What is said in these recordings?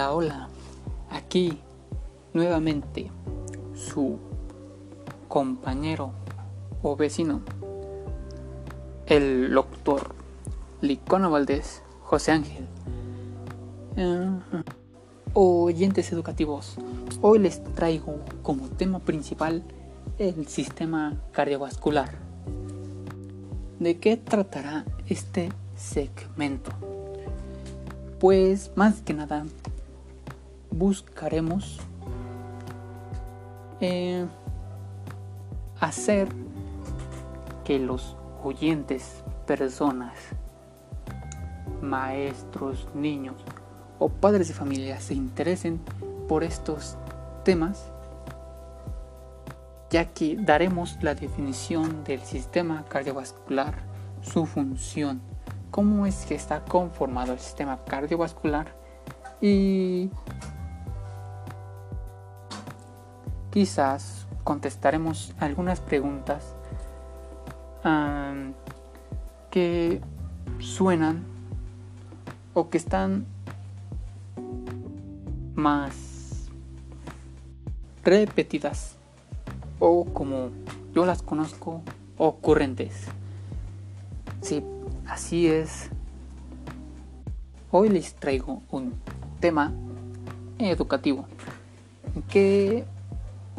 Hola. Aquí nuevamente su compañero o vecino, el doctor Licona Valdés José Ángel. Uh, oyentes educativos, hoy les traigo como tema principal el sistema cardiovascular. ¿De qué tratará este segmento? Pues más que nada buscaremos eh, hacer que los oyentes, personas, maestros, niños o padres de familia se interesen por estos temas, ya que daremos la definición del sistema cardiovascular, su función, cómo es que está conformado el sistema cardiovascular y quizás contestaremos algunas preguntas que suenan o que están más repetidas o como yo las conozco ocurrentes. Sí, así es. Hoy les traigo un tema educativo que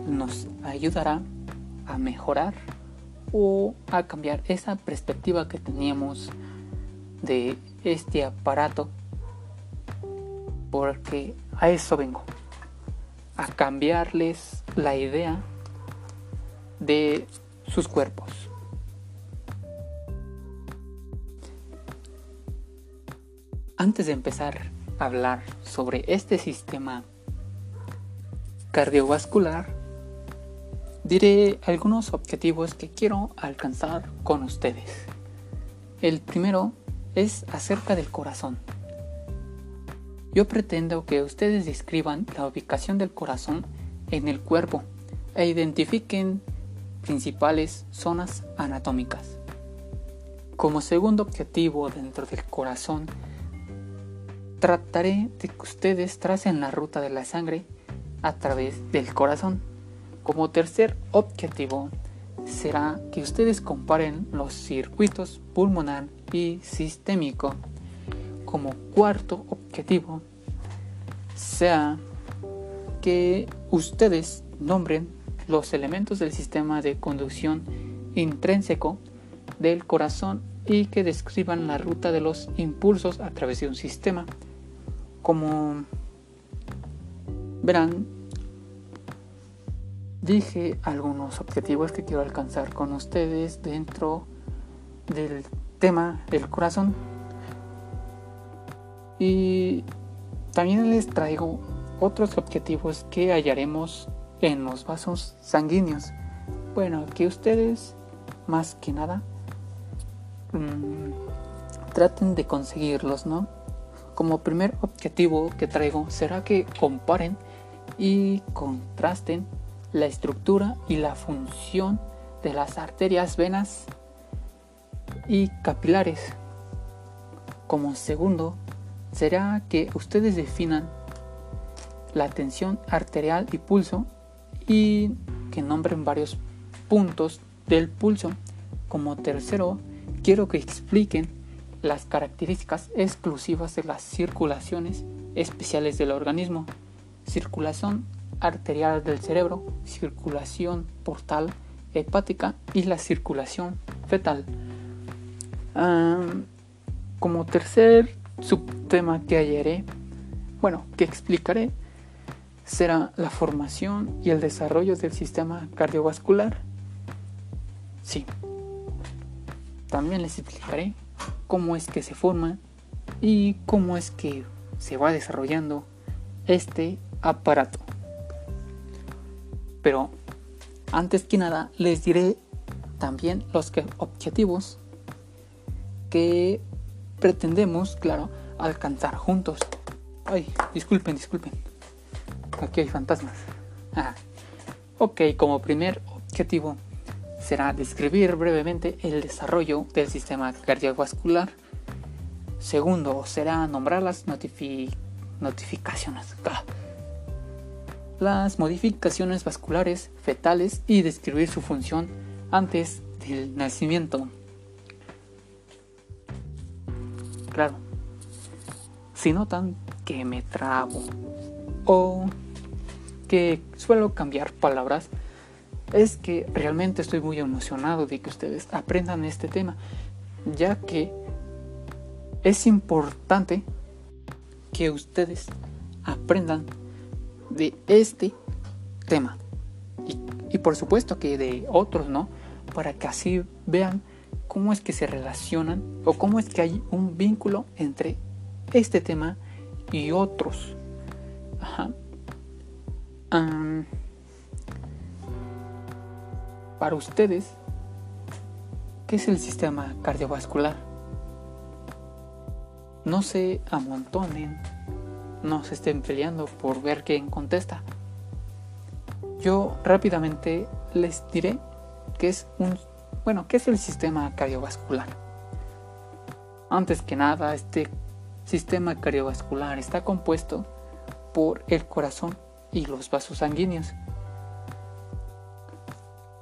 nos ayudará a mejorar o a cambiar esa perspectiva que teníamos de este aparato porque a eso vengo a cambiarles la idea de sus cuerpos. Antes de empezar a hablar sobre este sistema cardiovascular diré algunos objetivos que quiero alcanzar con ustedes. El primero es acerca del corazón. Yo pretendo que ustedes describan la ubicación del corazón en el cuerpo e identifiquen principales zonas anatómicas. Como segundo objetivo dentro del corazón, trataré de que ustedes tracen la ruta de la sangre a través del corazón. Como tercer objetivo será que ustedes comparen los circuitos pulmonar y sistémico. Como cuarto objetivo sea que ustedes nombren los elementos del sistema de conducción intrínseco del corazón y que describan la ruta de los impulsos a través de un sistema. Como verán, dije algunos objetivos que quiero alcanzar con ustedes dentro del tema del corazón. Y también les traigo otros objetivos que hallaremos en los vasos sanguíneos. Bueno, que ustedes más que nada mm, traten de conseguirlos, ¿no? Como primer objetivo que traigo será que comparen y contrasten la estructura y la función de las arterias, venas y capilares. Como segundo, será que ustedes definan la tensión arterial y pulso y que nombren varios puntos del pulso. Como tercero, quiero que expliquen las características exclusivas de las circulaciones especiales del organismo. Circulación arterial del cerebro, circulación portal hepática y la circulación fetal. como tercer subtema que hallaré, bueno, que explicaré, será la formación y el desarrollo del sistema cardiovascular. Sí. También les explicaré cómo es que se forma y cómo es que se va desarrollando este aparato. Pero antes que nada les diré también los objetivos que pretendemos, claro, alcanzar juntos. Ay, disculpen, disculpen. Aquí hay fantasmas. Ok, como primer objetivo será describir brevemente el desarrollo del sistema cardiovascular. Segundo será nombrar las notificaciones. Las modificaciones vasculares fetales y describir su función antes del nacimiento. Claro, si notan que me trabo o que suelo cambiar palabras, es que realmente estoy muy emocionado de que ustedes aprendan este tema, ya que es importante que ustedes aprendan de este tema y, por supuesto que de otros, ¿no? Para que así vean cómo es que se relacionan o cómo es que hay un vínculo entre este tema y otros. Ajá. para ustedes, ¿qué es el sistema cardiovascular? No se amontonen, no se estén peleando por ver quién contesta. Yo rápidamente les diré que es un bueno, ¿qué es el sistema cardiovascular? Antes que nada, este sistema cardiovascular está compuesto por el corazón y los vasos sanguíneos,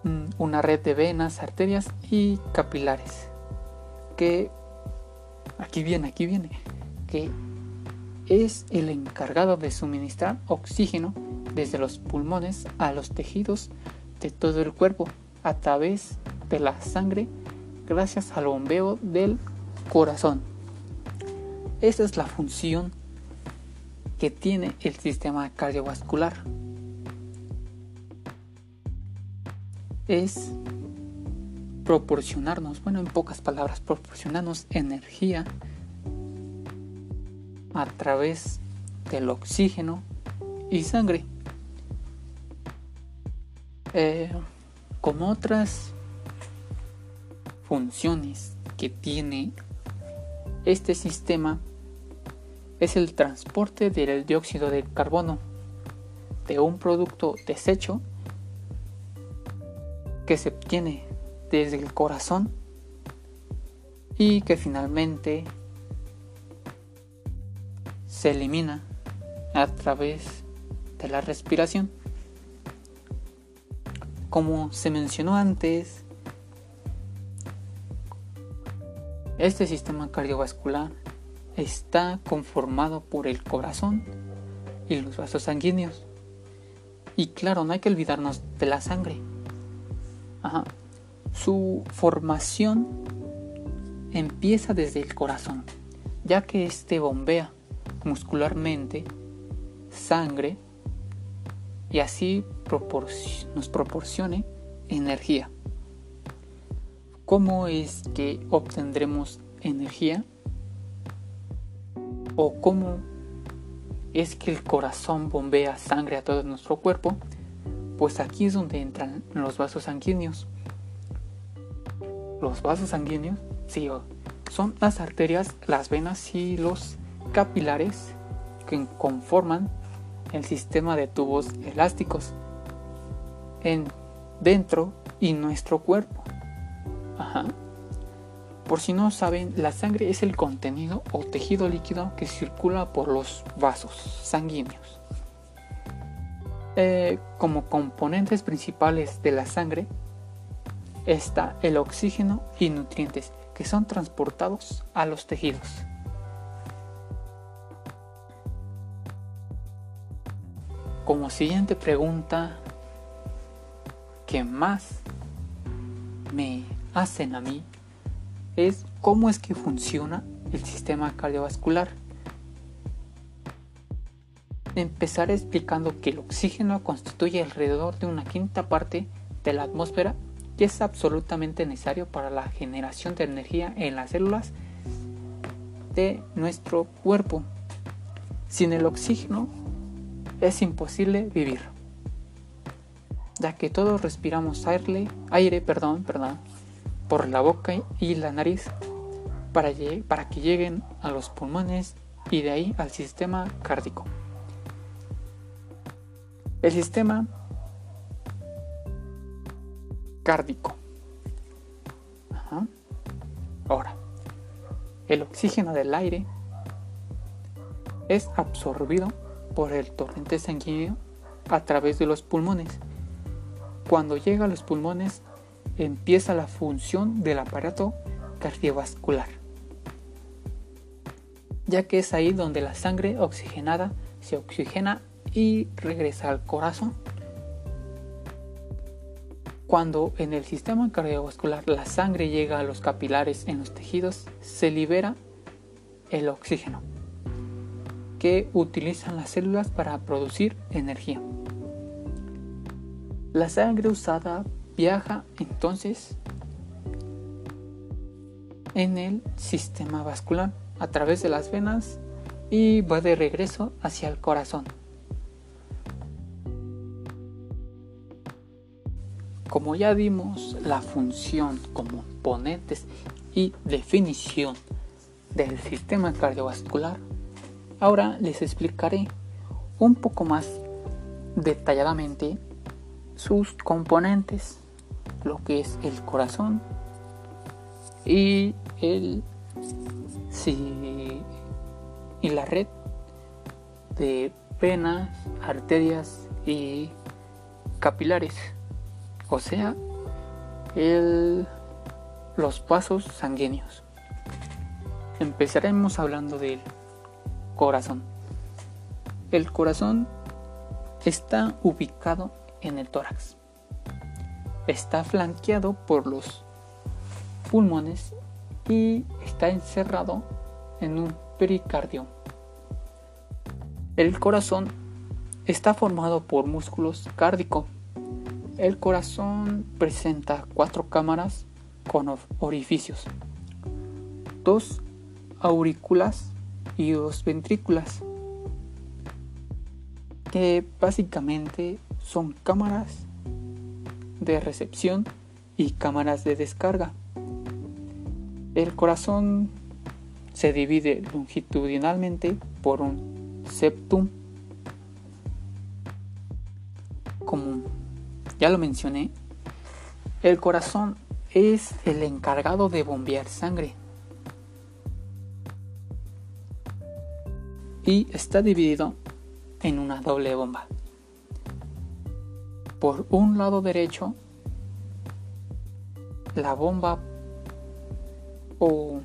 mm, una red de venas, arterias y capilares, que aquí viene, aquí viene, que es el encargado de suministrar oxígeno desde los pulmones a los tejidos de todo el cuerpo a través de la sangre gracias al bombeo del corazón. Esa es la función que tiene el sistema cardiovascular. Es proporcionarnos, bueno, en pocas palabras, proporcionarnos energía a través del oxígeno y sangre. Eh, como otras funciones que tiene este sistema es el transporte del dióxido de carbono de un producto desecho que se obtiene desde el corazón y que finalmente se elimina a través de la respiración. Como se mencionó antes, Este sistema cardiovascular está conformado por el corazón y los vasos sanguíneos. Y claro, no hay que olvidarnos de la sangre. Su formación empieza desde el corazón, ya que este bombea muscularmente sangre y así nos proporcione energía. ¿Cómo es que obtendremos energía? ¿O cómo es que el corazón bombea sangre a todo nuestro cuerpo? Pues aquí es donde entran los vasos sanguíneos. Los vasos sanguíneos, sí, son las arterias, las venas y los capilares que conforman el sistema de tubos elásticos en dentro y nuestro cuerpo. Por si no saben, la sangre es el contenido o tejido líquido que circula por los vasos sanguíneos. Eh, como componentes principales de la sangre está el oxígeno y nutrientes que son transportados a los tejidos. Como siguiente pregunta, ¿qué más me hacen a mí es cómo es que funciona el sistema cardiovascular. Empezaré explicando que el oxígeno constituye alrededor de una quinta parte de la atmósfera y es absolutamente necesario para la generación de energía en las células de nuestro cuerpo. Sin el oxígeno es imposible vivir, ya que todos respiramos aire, aire perdón, perdón, por la boca y la nariz para, para que lleguen a los pulmones y de ahí al sistema cárdico. El sistema cárdico. Ahora, el oxígeno del aire es absorbido por el torrente sanguíneo a través de los pulmones. Cuando llega a los pulmones empieza la función del aparato cardiovascular, ya que es ahí donde la sangre oxigenada se oxigena y regresa al corazón. Cuando en el sistema cardiovascular la sangre llega a los capilares en los tejidos, se libera el oxígeno que utilizan las células para producir energía. La sangre usada viaja entonces en el sistema vascular a través de las venas y va de regreso hacia el corazón. Como ya vimos la función, componentes y definición del sistema cardiovascular, ahora les explicaré un poco más detalladamente sus componentes, lo que es el corazón y el y la red de venas, arterias y capilares, o sea, el, los pasos sanguíneos. Empezaremos hablando del corazón. El corazón está ubicado en el tórax. Está flanqueado por los pulmones y está encerrado en un pericardio. El corazón está formado por músculos cárdicos. El corazón presenta cuatro cámaras con orificios, dos aurículas y dos ventrículas, que básicamente son cámaras de recepción y cámaras de descarga. El corazón se divide longitudinalmente por un septum. Como ya lo mencioné, el corazón es el encargado de bombear sangre. Y está dividido en una doble bomba. Por un lado derecho, la bomba o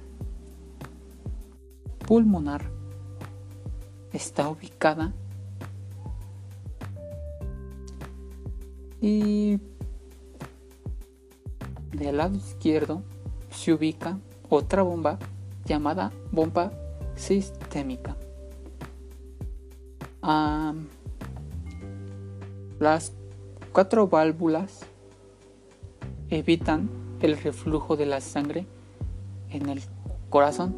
pulmonar está ubicada y del lado izquierdo se ubica otra bomba llamada bomba sistémica. Las cuatro válvulas evitan el reflujo de la sangre en el corazón.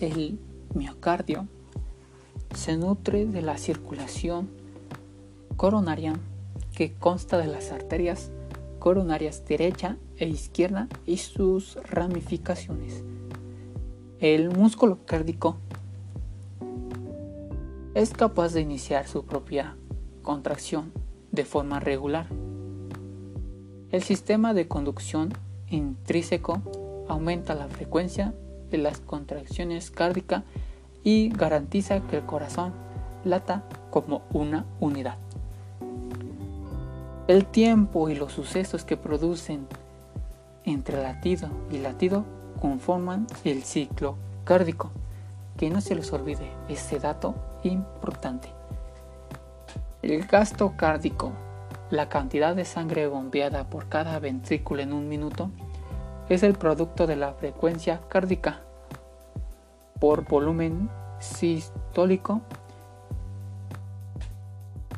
El miocardio se nutre de la circulación coronaria que consta de las arterias coronarias derecha e izquierda y sus ramificaciones. El músculo cárdico es capaz de iniciar su propia contracción de forma regular. El sistema de conducción intrínseco aumenta la frecuencia de las contracciones cárdicas y garantiza que el corazón lata como una unidad. El tiempo y los sucesos que producen entre latido y latido conforman el ciclo cárdico. Que no se les olvide ese dato importante. El gasto cárdico, la cantidad de sangre bombeada por cada ventrículo en un minuto, es el producto de la frecuencia cárdica por volumen sistólico.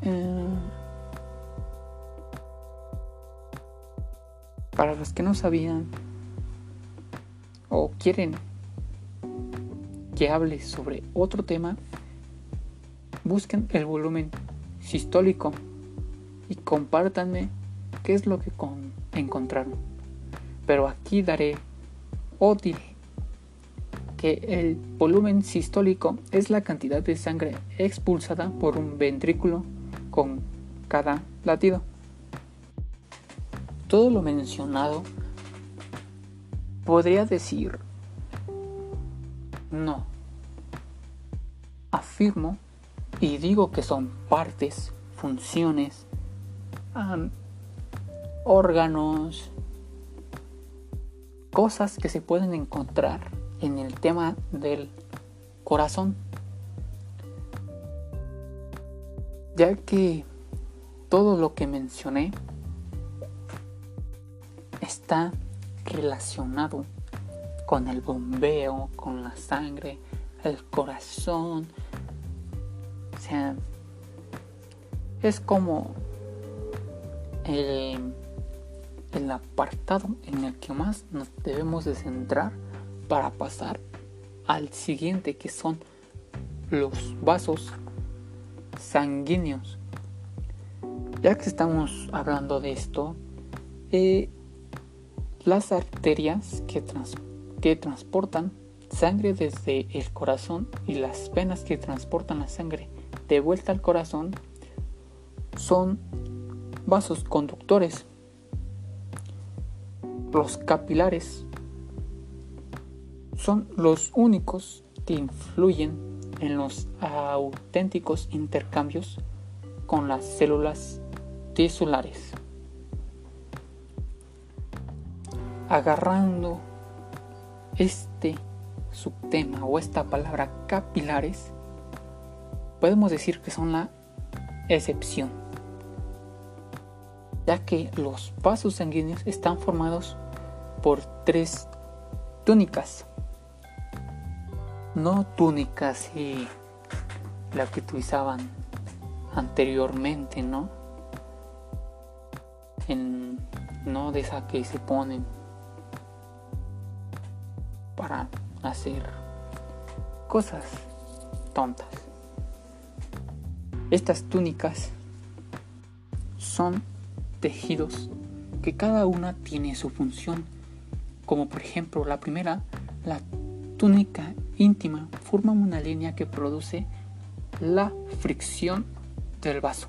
Eh, para los que no sabían o quieren que hable sobre otro tema, busquen el volumen sistólico y compártanme qué es lo que encontraron. Pero aquí daré o diré que el volumen sistólico es la cantidad de sangre expulsada por un ventrículo con cada latido. Todo lo mencionado podría decir no, afirmo y digo que son partes, funciones, órganos, cosas que se pueden encontrar en el tema del corazón. Ya que todo lo que mencioné está relacionado con el bombeo, con la sangre, el corazón. Sea, es como el, apartado en el que más nos debemos de centrar para pasar al siguiente que son los vasos sanguíneos. Ya que estamos hablando de esto, eh, las arterias que, que transportan sangre desde el corazón y las venas que transportan la sangre de vuelta al corazón son vasos conductores. Los capilares son los únicos que influyen en los auténticos intercambios con las células tisulares. Agarrando este subtema o esta palabra capilares, podemos decir que son la excepción, ya que los vasos sanguíneos están formados por tres túnicas no túnicas y la que utilizaban anteriormente, ¿no? No de esa que se ponen para hacer cosas tontas. Estas túnicas son tejidos que cada una tiene su función, como por ejemplo la primera, la túnica íntima forma una línea que produce la fricción del vaso.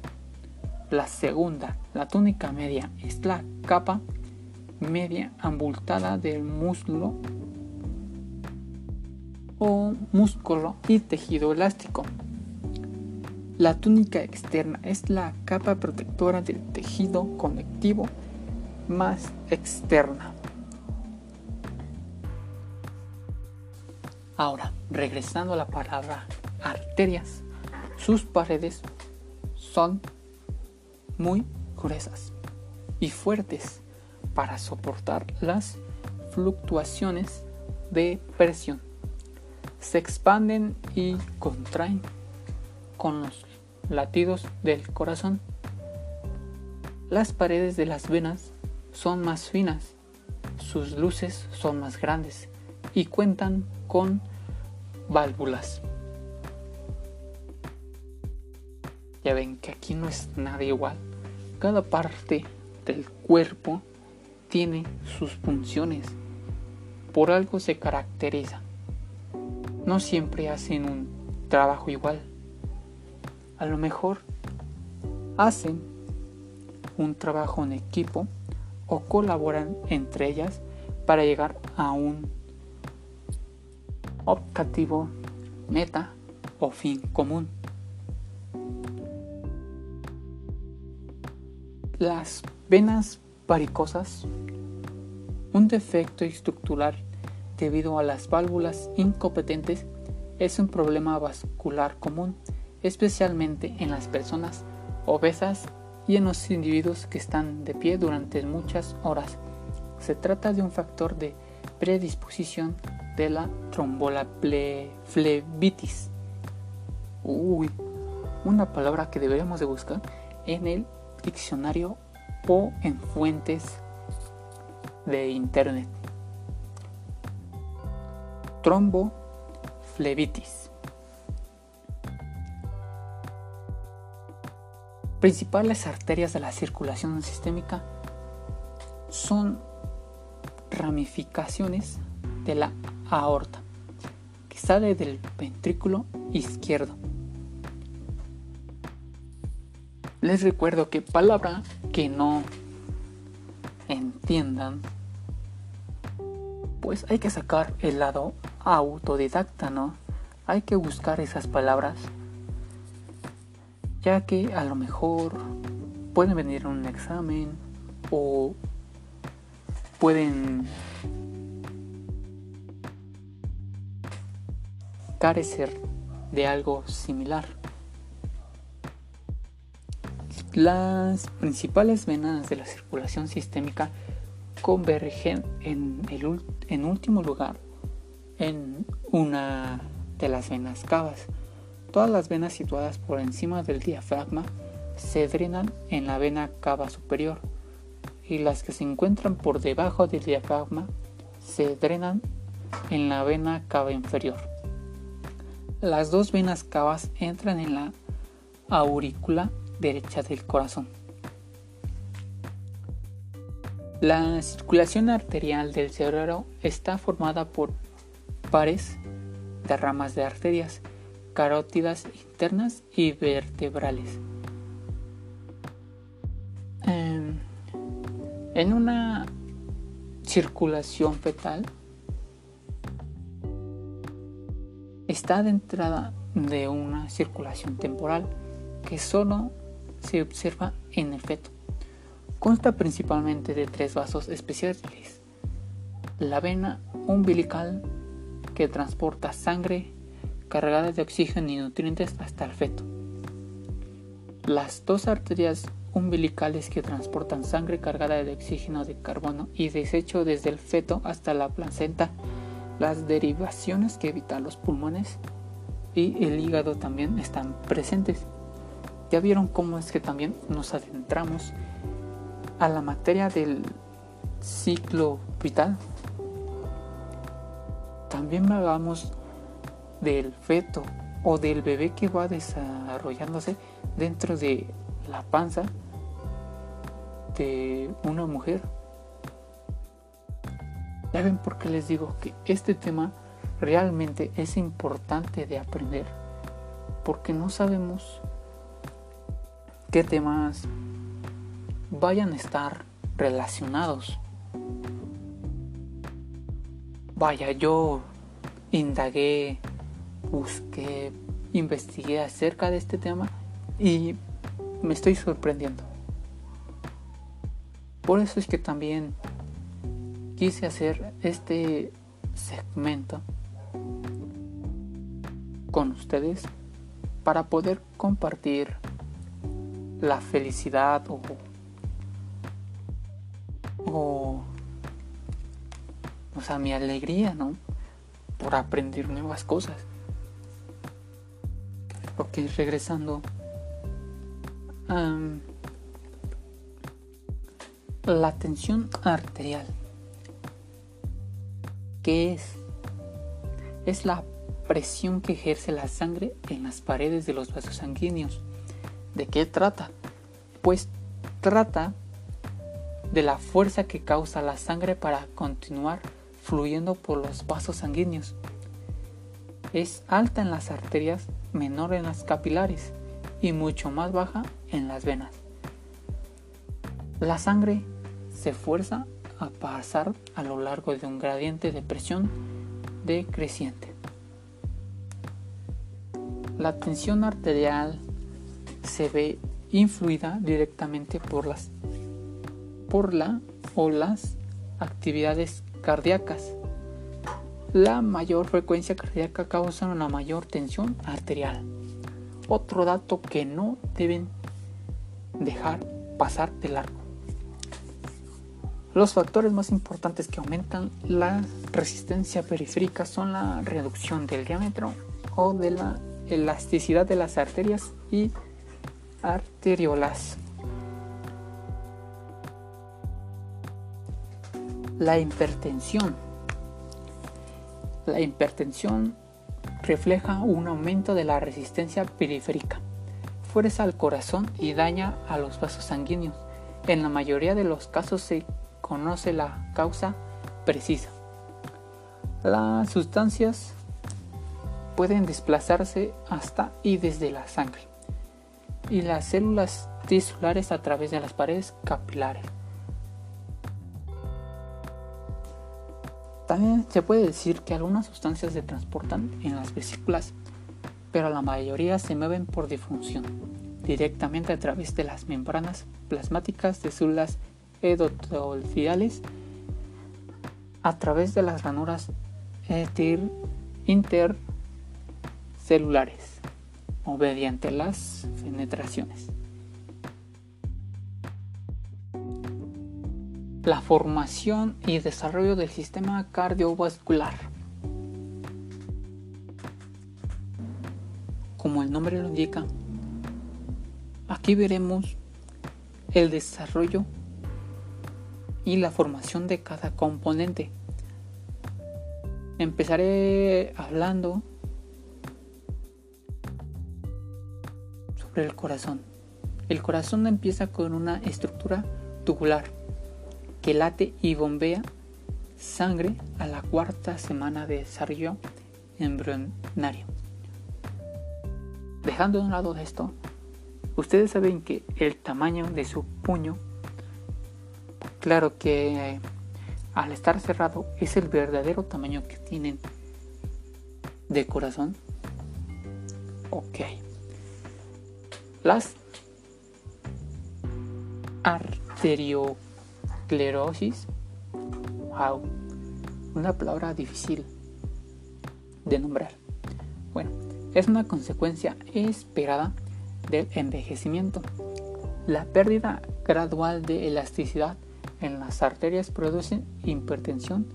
La segunda, la túnica media, es la capa media abultada del muslo o músculo y tejido elástico. La túnica externa es la capa protectora del tejido conectivo más externa. Ahora, regresando a la palabra arterias, sus paredes son muy gruesas y fuertes para soportar las fluctuaciones de presión. Se expanden y contraen con los latidos del corazón. Las paredes de las venas son más finas, sus luces son más grandes y cuentan con válvulas. Ya ven que aquí no es nada igual. Cada parte del cuerpo tiene sus funciones. Por algo se caracteriza. No siempre hacen un trabajo igual. A lo mejor hacen un trabajo en equipo o colaboran entre ellas para llegar a un objetivo, meta o fin común. Las venas varicosas, un defecto estructural debido a las válvulas incompetentes, es un problema vascular común, especialmente en las personas obesas y en los individuos que están de pie durante muchas horas. Se trata de un factor de predisposición de la flebitis. Uy, una palabra que deberíamos de buscar en el diccionario o en fuentes de internet. Tromboflebitis. Principales arterias de la circulación sistémica son ramificaciones de la aorta, que sale del ventrículo izquierdo. Les recuerdo que palabra que no entiendan, pues hay que sacar el lado autodidacta, ¿no? hay que buscar esas palabras, ya que a lo mejor pueden venir a un examen o pueden carecer de algo similar. Las principales venas de la circulación sistémica convergen en, el, último lugar en una de las venas cavas. Todas las venas situadas por encima del diafragma se drenan en la vena cava superior y las que se encuentran por debajo del diafragma se drenan en la vena cava inferior. Las dos venas cavas entran en la aurícula derecha del corazón. La circulación arterial del cerebro está formada por pares de ramas de arterias carótidas internas y vertebrales. Em, en una circulación fetal está de entrada de una circulación temporal que solo se observa en el feto. Consta principalmente de tres vasos especiales. La vena umbilical que transporta sangre cargada de oxígeno y nutrientes hasta el feto. Las dos arterias umbilicales que transportan sangre cargada de oxígeno de carbono y desecho desde el feto hasta la placenta, las derivaciones que evitan los pulmones y el hígado también están presentes. Ya vieron cómo es que también nos adentramos a la materia del ciclo vital también hablamos del feto o del bebé que va desarrollándose dentro de la panza de una mujer. ¿Ya ven por qué les digo que este tema realmente es importante de aprender? Porque no sabemos qué temas vayan a estar relacionados Vaya, yo indagué, busqué, investigué acerca de este tema y me estoy sorprendiendo. Por eso es que también quise hacer este segmento con ustedes para poder compartir la felicidad o, o o sea, mi alegría, ¿no? Por aprender nuevas cosas. Regresando. la tensión arterial. ¿Qué es? Es la presión que ejerce la sangre en las paredes de los vasos sanguíneos. ¿De qué trata? Pues trata de la fuerza que causa la sangre para continuar fluyendo por los vasos sanguíneos. Es alta en las arterias, menor en las capilares y mucho más baja en las venas. La sangre se fuerza a pasar a lo largo de un gradiente de presión decreciente. La tensión arterial se ve influida directamente por las por la o las actividades cardíacas. La mayor frecuencia cardíaca causa una mayor tensión arterial. Otro dato que no deben dejar pasar de largo. Los factores más importantes que aumentan la resistencia periférica son la reducción del diámetro o de la elasticidad de las arterias y arteriolas. La hipertensión. La hipertensión refleja un aumento de la resistencia periférica, fuerza al corazón y daña a los vasos sanguíneos. En la mayoría de los casos se conoce la causa precisa. Las sustancias pueden desplazarse hasta y desde la sangre y las células tisulares a través de las paredes capilares. También se puede decir que algunas sustancias se transportan en las vesículas, pero la mayoría se mueven por difusión, directamente a través de las membranas plasmáticas de células endoteliales, a través de las ranuras intercelulares o mediante las penetraciones. La formación y desarrollo del sistema cardiovascular. Como el nombre lo indica, aquí veremos el desarrollo y la formación de cada componente. Empezaré hablando sobre el corazón. El corazón empieza con una estructura tubular que late y bombea sangre a la cuarta semana de desarrollo embrionario. Dejando de un lado esto, ustedes saben que el tamaño de su puño, claro que eh, al estar cerrado es el verdadero tamaño que tienen de corazón. Ok. Las arterio Esclerosis. Wow. Una palabra difícil de nombrar. Bueno, es una consecuencia esperada del envejecimiento. La pérdida gradual de elasticidad en las arterias produce hipertensión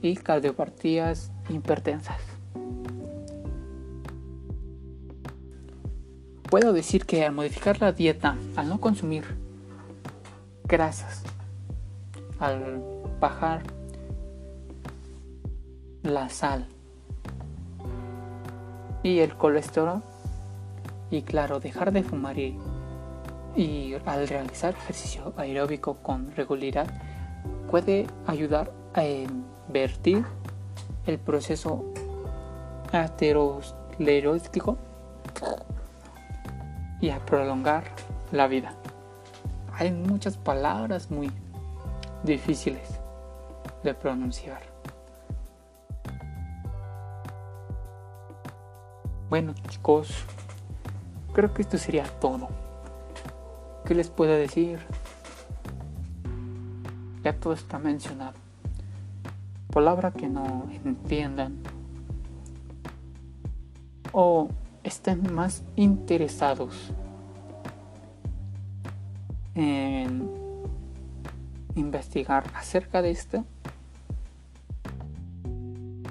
y cardiopatías hipertensas. Puedo decir que al modificar la dieta, al no consumir grasas, al bajar la sal y el colesterol y claro dejar de fumar y, al realizar ejercicio aeróbico con regularidad puede ayudar a invertir el proceso aterosclerótico y a prolongar la vida. Hay muchas palabras muy difíciles de pronunciar. Bueno chicos, creo que esto sería todo. ¿Qué les puedo decir? Ya todo está mencionado. Palabra que no entiendan o estén más interesados en investigar acerca de esto,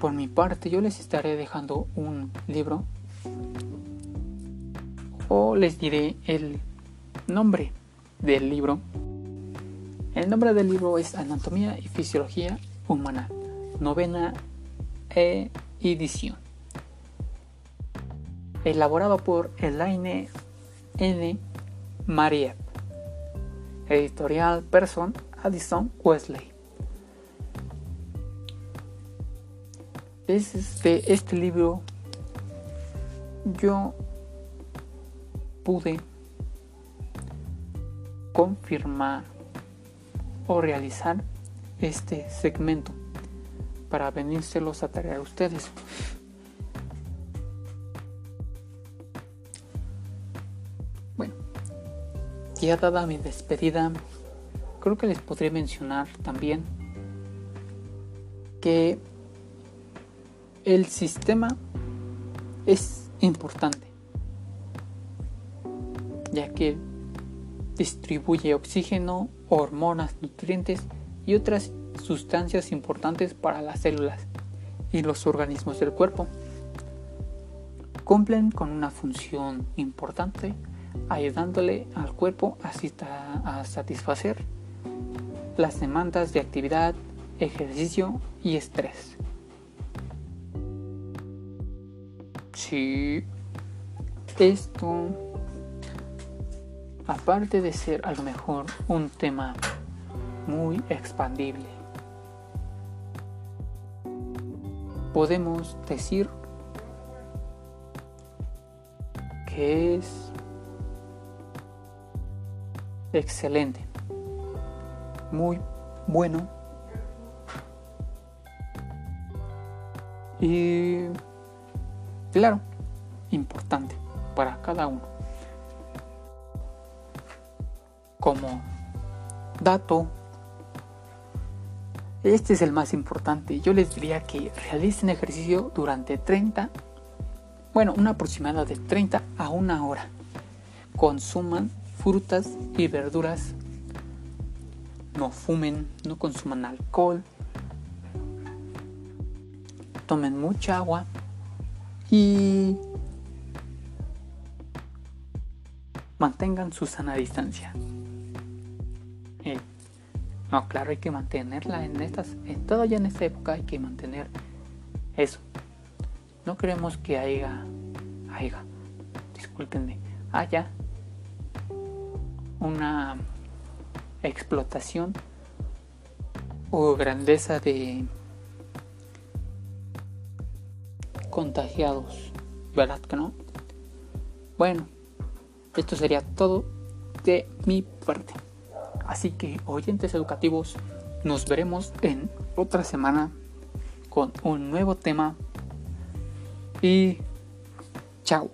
por mi parte yo les estaré dejando un libro o les diré el nombre del libro. El nombre del libro es Anatomía y Fisiología Humana, novena edición. Elaborado por Elaine N. Marie. Editorial Person Addison Wesley. Desde este libro yo pude confirmar o realizar este segmento para venírselos a traer a ustedes. Bueno, ya dada mi despedida, creo que les podré mencionar también que el sistema es importante, ya que distribuye oxígeno, hormonas, nutrientes y otras sustancias importantes para las células y los organismos del cuerpo. Cumplen con una función importante ayudándole al cuerpo a, satisfacer las demandas de actividad, ejercicio y estrés. Sí, esto, aparte de ser a lo mejor un tema muy expandible, podemos decir que es excelente muy bueno Y claro, importante para cada uno. Como dato, este es el más importante. Yo les diría que realicen ejercicio durante 30, bueno, un aproximado de 30 a una hora. Consuman frutas y verduras. No fumen, no consuman alcohol. Tomen mucha agua. Y mantengan su sana distancia. Eh, no, claro, hay que mantenerla en estas, en todavía en esta época hay que mantener eso. No queremos que haya, haya, discúlpenme, haya una explotación o grandeza de contagiados, ¿verdad que no? Bueno, esto sería todo de mi parte. Así que, oyentes educativos, nos veremos en otra semana con un nuevo tema. Y chao.